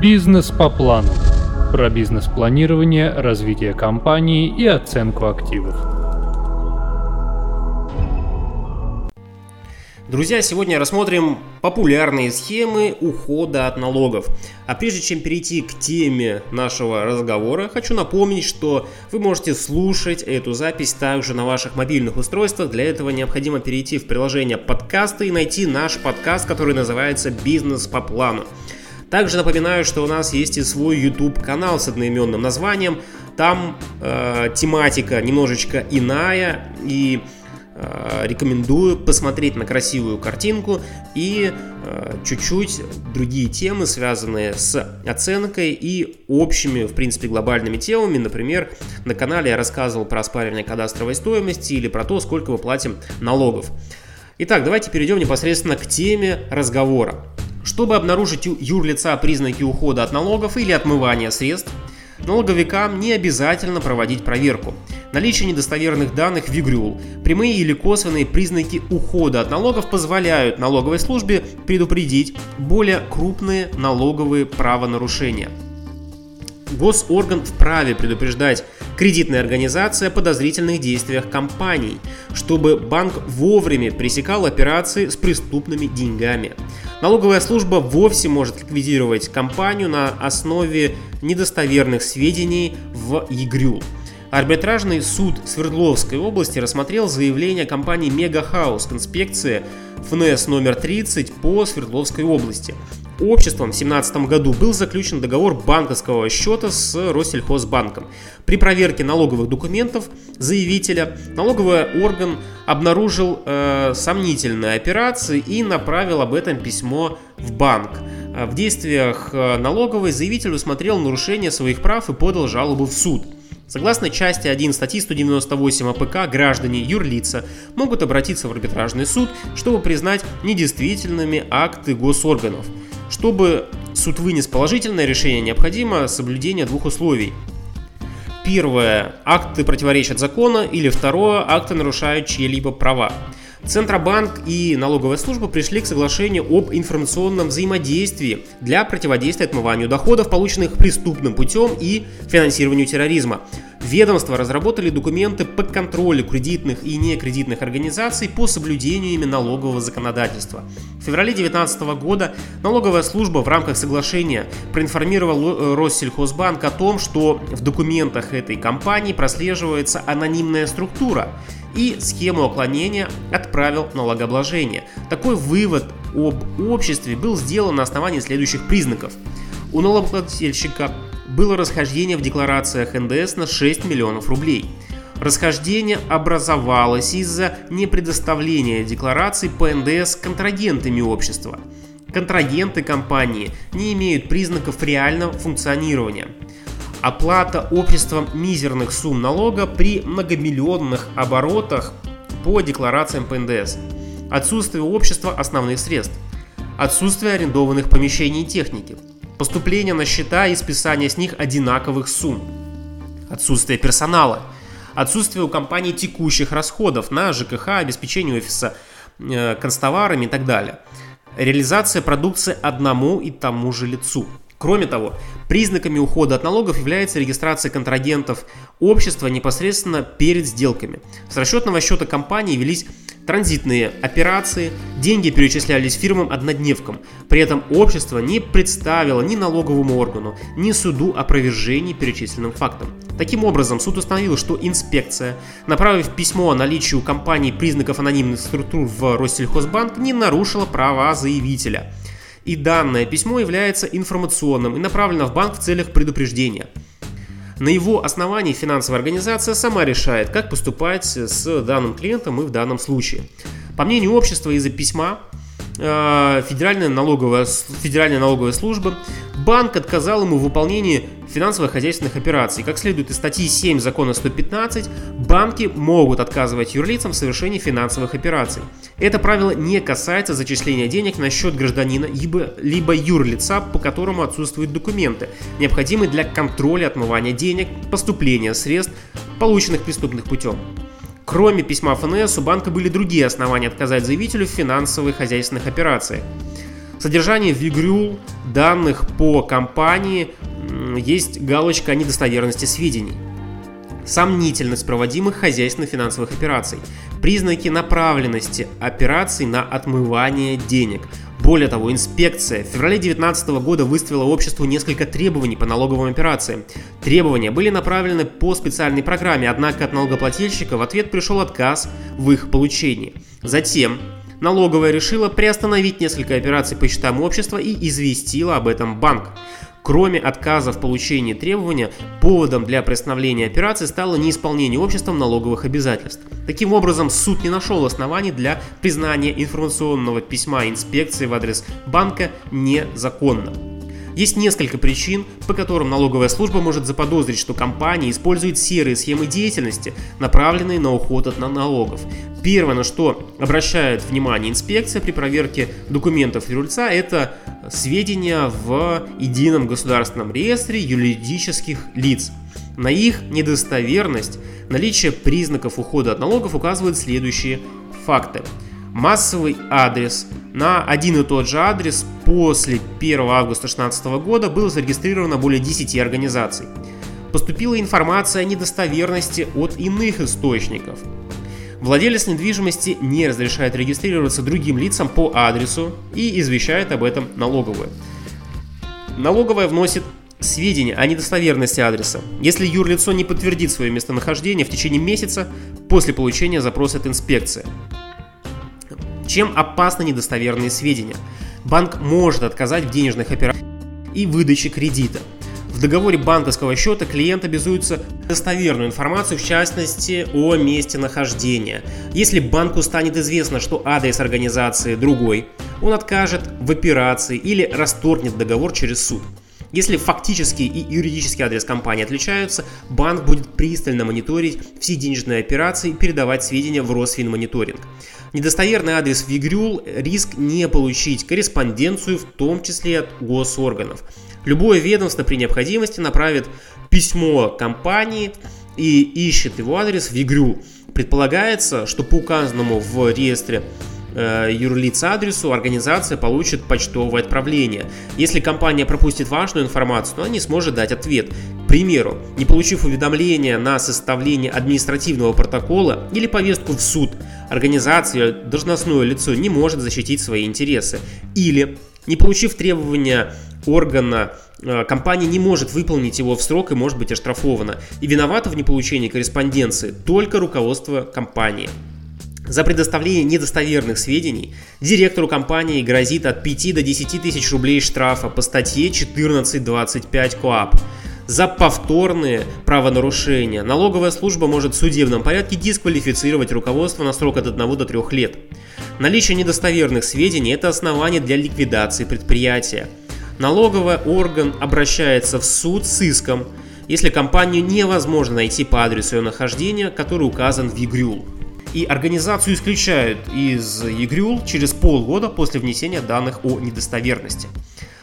Бизнес по плану. Про бизнес-планирование, развитие компании и оценку активов. Друзья, сегодня рассмотрим популярные схемы ухода от налогов. А прежде чем перейти к теме нашего разговора, хочу напомнить, что вы можете слушать эту запись также на ваших мобильных устройствах. Для этого необходимо перейти в приложение подкасты и найти наш подкаст, который называется «Бизнес по плану». Также напоминаю, что у нас есть и свой YouTube канал с одноименным названием. Там э, тематика немножечко иная и Э, рекомендую посмотреть на красивую картинку и э, чуть-чуть другие темы, связанные с оценкой и общими, в принципе, глобальными темами. Например, на канале я рассказывал про оспаривание кадастровой стоимости или про то, сколько мы платим налогов. Итак, давайте перейдем непосредственно к теме разговора. Чтобы обнаружить юрлица признаки ухода от налогов или отмывания средств, налоговикам не обязательно проводить проверку – Наличие недостоверных данных в ИГРЮЛ, прямые или косвенные признаки ухода от налогов позволяют налоговой службе предупредить более крупные налоговые правонарушения. Госорган вправе предупреждать кредитная организация о подозрительных действиях компаний, чтобы банк вовремя пресекал операции с преступными деньгами. Налоговая служба вовсе может ликвидировать компанию на основе недостоверных сведений в ЕГРЮЛ. Арбитражный суд Свердловской области рассмотрел заявление компании Мегахаус к инспекции ФНС номер 30 по Свердловской области. Обществом в 2017 году был заключен договор банковского счета с Россельхозбанком. При проверке налоговых документов заявителя налоговый орган обнаружил э, сомнительные операции и направил об этом письмо в банк. В действиях э, налоговой заявитель усмотрел нарушение своих прав и подал жалобу в суд – Согласно части 1 статьи 198 АПК, граждане юрлица могут обратиться в арбитражный суд, чтобы признать недействительными акты госорганов. Чтобы суд вынес положительное решение, необходимо соблюдение двух условий. Первое – акты противоречат закону, или второе – акты нарушают чьи-либо права. Центробанк и налоговая служба пришли к соглашению об информационном взаимодействии для противодействия отмыванию доходов, полученных преступным путем и финансированию терроризма. Ведомства разработали документы по контролю кредитных и некредитных организаций по соблюдению ими налогового законодательства. В феврале 2019 года налоговая служба в рамках соглашения проинформировала Россельхозбанк о том, что в документах этой компании прослеживается анонимная структура, и схему уклонения отправил налогообложение. Такой вывод об обществе был сделан на основании следующих признаков. У налогоплательщика было расхождение в декларациях НДС на 6 миллионов рублей. Расхождение образовалось из-за непредоставления деклараций по НДС контрагентами общества. Контрагенты компании не имеют признаков реального функционирования. Оплата обществом мизерных сумм налога при многомиллионных оборотах по декларациям по НДС. Отсутствие общества основных средств. Отсутствие арендованных помещений и техники. Поступление на счета и списание с них одинаковых сумм. Отсутствие персонала. Отсутствие у компании текущих расходов на ЖКХ, обеспечение офиса э, констоварами и так далее. Реализация продукции одному и тому же лицу. Кроме того, признаками ухода от налогов является регистрация контрагентов общества непосредственно перед сделками. С расчетного счета компании велись транзитные операции, деньги перечислялись фирмам-однодневкам. При этом общество не представило ни налоговому органу, ни суду опровержений перечисленным фактам. Таким образом, суд установил, что инспекция, направив письмо о наличии у компании признаков анонимных структур в Россельхозбанк, не нарушила права заявителя – и данное письмо является информационным и направлено в банк в целях предупреждения. На его основании финансовая организация сама решает, как поступать с данным клиентом и в данном случае. По мнению общества из-за письма Федеральная налоговая, Федеральная налоговая служба, банк отказал ему в выполнении финансово-хозяйственных операций. Как следует из статьи 7 закона 115, банки могут отказывать юрлицам в совершении финансовых операций. Это правило не касается зачисления денег на счет гражданина либо, либо юрлица, по которому отсутствуют документы, необходимые для контроля отмывания денег, поступления средств, полученных преступных путем. Кроме письма ФНС, у банка были другие основания отказать заявителю в финансовых хозяйственных операциях. В содержании Вигрюл данных по компании есть галочка о недостоверности сведений. Сомнительность проводимых хозяйственно-финансовых операций. Признаки направленности операций на отмывание денег. Более того, инспекция в феврале 2019 года выставила обществу несколько требований по налоговым операциям. Требования были направлены по специальной программе, однако от налогоплательщика в ответ пришел отказ в их получении. Затем налоговая решила приостановить несколько операций по счетам общества и известила об этом банк. Кроме отказа в получении требования, поводом для приостановления операции стало неисполнение обществом налоговых обязательств. Таким образом, суд не нашел оснований для признания информационного письма инспекции в адрес банка незаконным. Есть несколько причин, по которым налоговая служба может заподозрить, что компания использует серые схемы деятельности, направленные на уход от налогов. Первое, на что обращает внимание инспекция при проверке документов юрлица, это сведения в едином государственном реестре юридических лиц. На их недостоверность наличие признаков ухода от налогов указывают следующие факты – массовый адрес на один и тот же адрес после 1 августа 2016 года было зарегистрировано более 10 организаций. Поступила информация о недостоверности от иных источников. Владелец недвижимости не разрешает регистрироваться другим лицам по адресу и извещает об этом налоговую. Налоговая вносит сведения о недостоверности адреса, если юрлицо не подтвердит свое местонахождение в течение месяца после получения запроса от инспекции. Чем опасны недостоверные сведения? Банк может отказать в денежных операциях и выдаче кредита. В договоре банковского счета клиент обязуется достоверную информацию, в частности, о месте нахождения. Если банку станет известно, что адрес организации другой, он откажет в операции или расторгнет договор через суд. Если фактический и юридический адрес компании отличаются, банк будет пристально мониторить все денежные операции и передавать сведения в Росфинмониторинг. Недостоверный адрес Вигрюл – риск не получить корреспонденцию, в том числе от госорганов. Любое ведомство при необходимости направит письмо компании и ищет его адрес в Вигрюл. Предполагается, что по указанному в реестре э, юрлиц адресу организация получит почтовое отправление. Если компания пропустит важную информацию, то она не сможет дать ответ. К примеру, не получив уведомления на составление административного протокола или повестку в суд, организация, должностное лицо не может защитить свои интересы. Или, не получив требования органа э, компания не может выполнить его в срок и может быть оштрафована. И виновата в неполучении корреспонденции только руководство компании. За предоставление недостоверных сведений директору компании грозит от 5 до 10 тысяч рублей штрафа по статье 14.25 КОАП. За повторные правонарушения налоговая служба может в судебном порядке дисквалифицировать руководство на срок от 1 до 3 лет. Наличие недостоверных сведений – это основание для ликвидации предприятия. Налоговый орган обращается в суд с иском, если компанию невозможно найти по адресу ее нахождения, который указан в ЕГРЮЛ и организацию исключают из ЕГРЮЛ через полгода после внесения данных о недостоверности.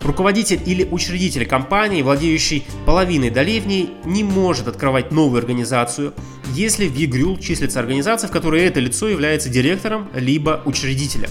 Руководитель или учредитель компании, владеющий половиной долей в не может открывать новую организацию, если в ЕГРЮЛ числится организация, в которой это лицо является директором либо учредителем.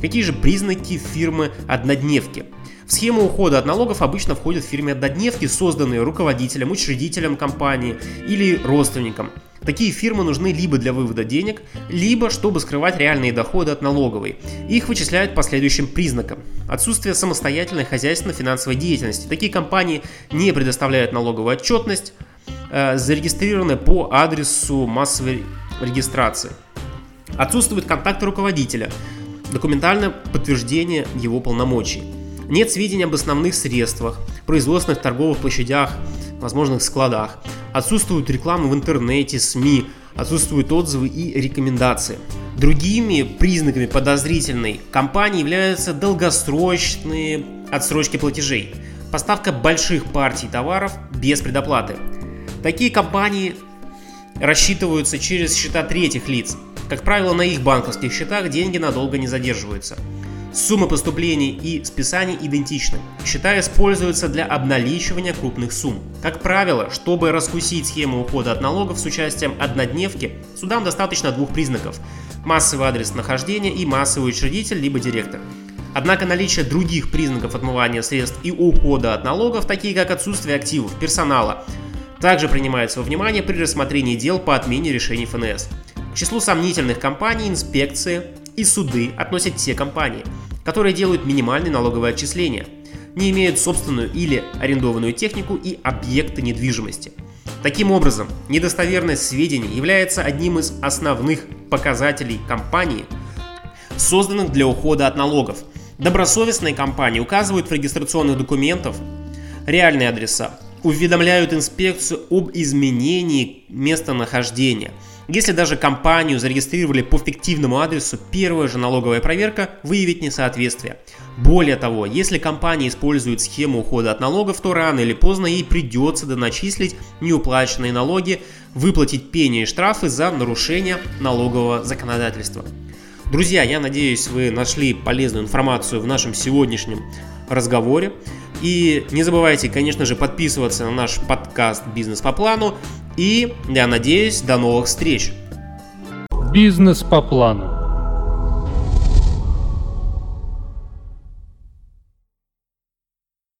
Какие же признаки фирмы однодневки? В схему ухода от налогов обычно входят фирмы однодневки, созданные руководителем, учредителем компании или родственником. Такие фирмы нужны либо для вывода денег, либо чтобы скрывать реальные доходы от налоговой. Их вычисляют по следующим признакам. Отсутствие самостоятельной хозяйственно-финансовой деятельности. Такие компании не предоставляют налоговую отчетность, э, зарегистрированы по адресу массовой регистрации. Отсутствуют контакты руководителя, документальное подтверждение его полномочий. Нет сведений об основных средствах, производственных торговых площадях, возможных складах. Отсутствует реклама в интернете, СМИ, отсутствуют отзывы и рекомендации. Другими признаками подозрительной компании являются долгосрочные отсрочки платежей, поставка больших партий товаров без предоплаты. Такие компании рассчитываются через счета третьих лиц. Как правило, на их банковских счетах деньги надолго не задерживаются. Суммы поступлений и списаний идентичны. Счета используются для обналичивания крупных сумм. Как правило, чтобы раскусить схему ухода от налогов с участием однодневки, судам достаточно двух признаков – массовый адрес нахождения и массовый учредитель либо директор. Однако наличие других признаков отмывания средств и ухода от налогов, такие как отсутствие активов, персонала, также принимается во внимание при рассмотрении дел по отмене решений ФНС. К числу сомнительных компаний инспекции и суды относят те компании, которые делают минимальные налоговые отчисления, не имеют собственную или арендованную технику и объекты недвижимости. Таким образом, недостоверность сведений является одним из основных показателей компании, созданных для ухода от налогов. Добросовестные компании указывают в регистрационных документах реальные адреса, уведомляют инспекцию об изменении местонахождения. Если даже компанию зарегистрировали по фиктивному адресу, первая же налоговая проверка выявит несоответствие. Более того, если компания использует схему ухода от налогов, то рано или поздно ей придется доначислить неуплаченные налоги, выплатить пени и штрафы за нарушение налогового законодательства. Друзья, я надеюсь, вы нашли полезную информацию в нашем сегодняшнем разговоре. И не забывайте, конечно же, подписываться на наш подкаст «Бизнес по плану». И я надеюсь, до новых встреч. Бизнес по плану.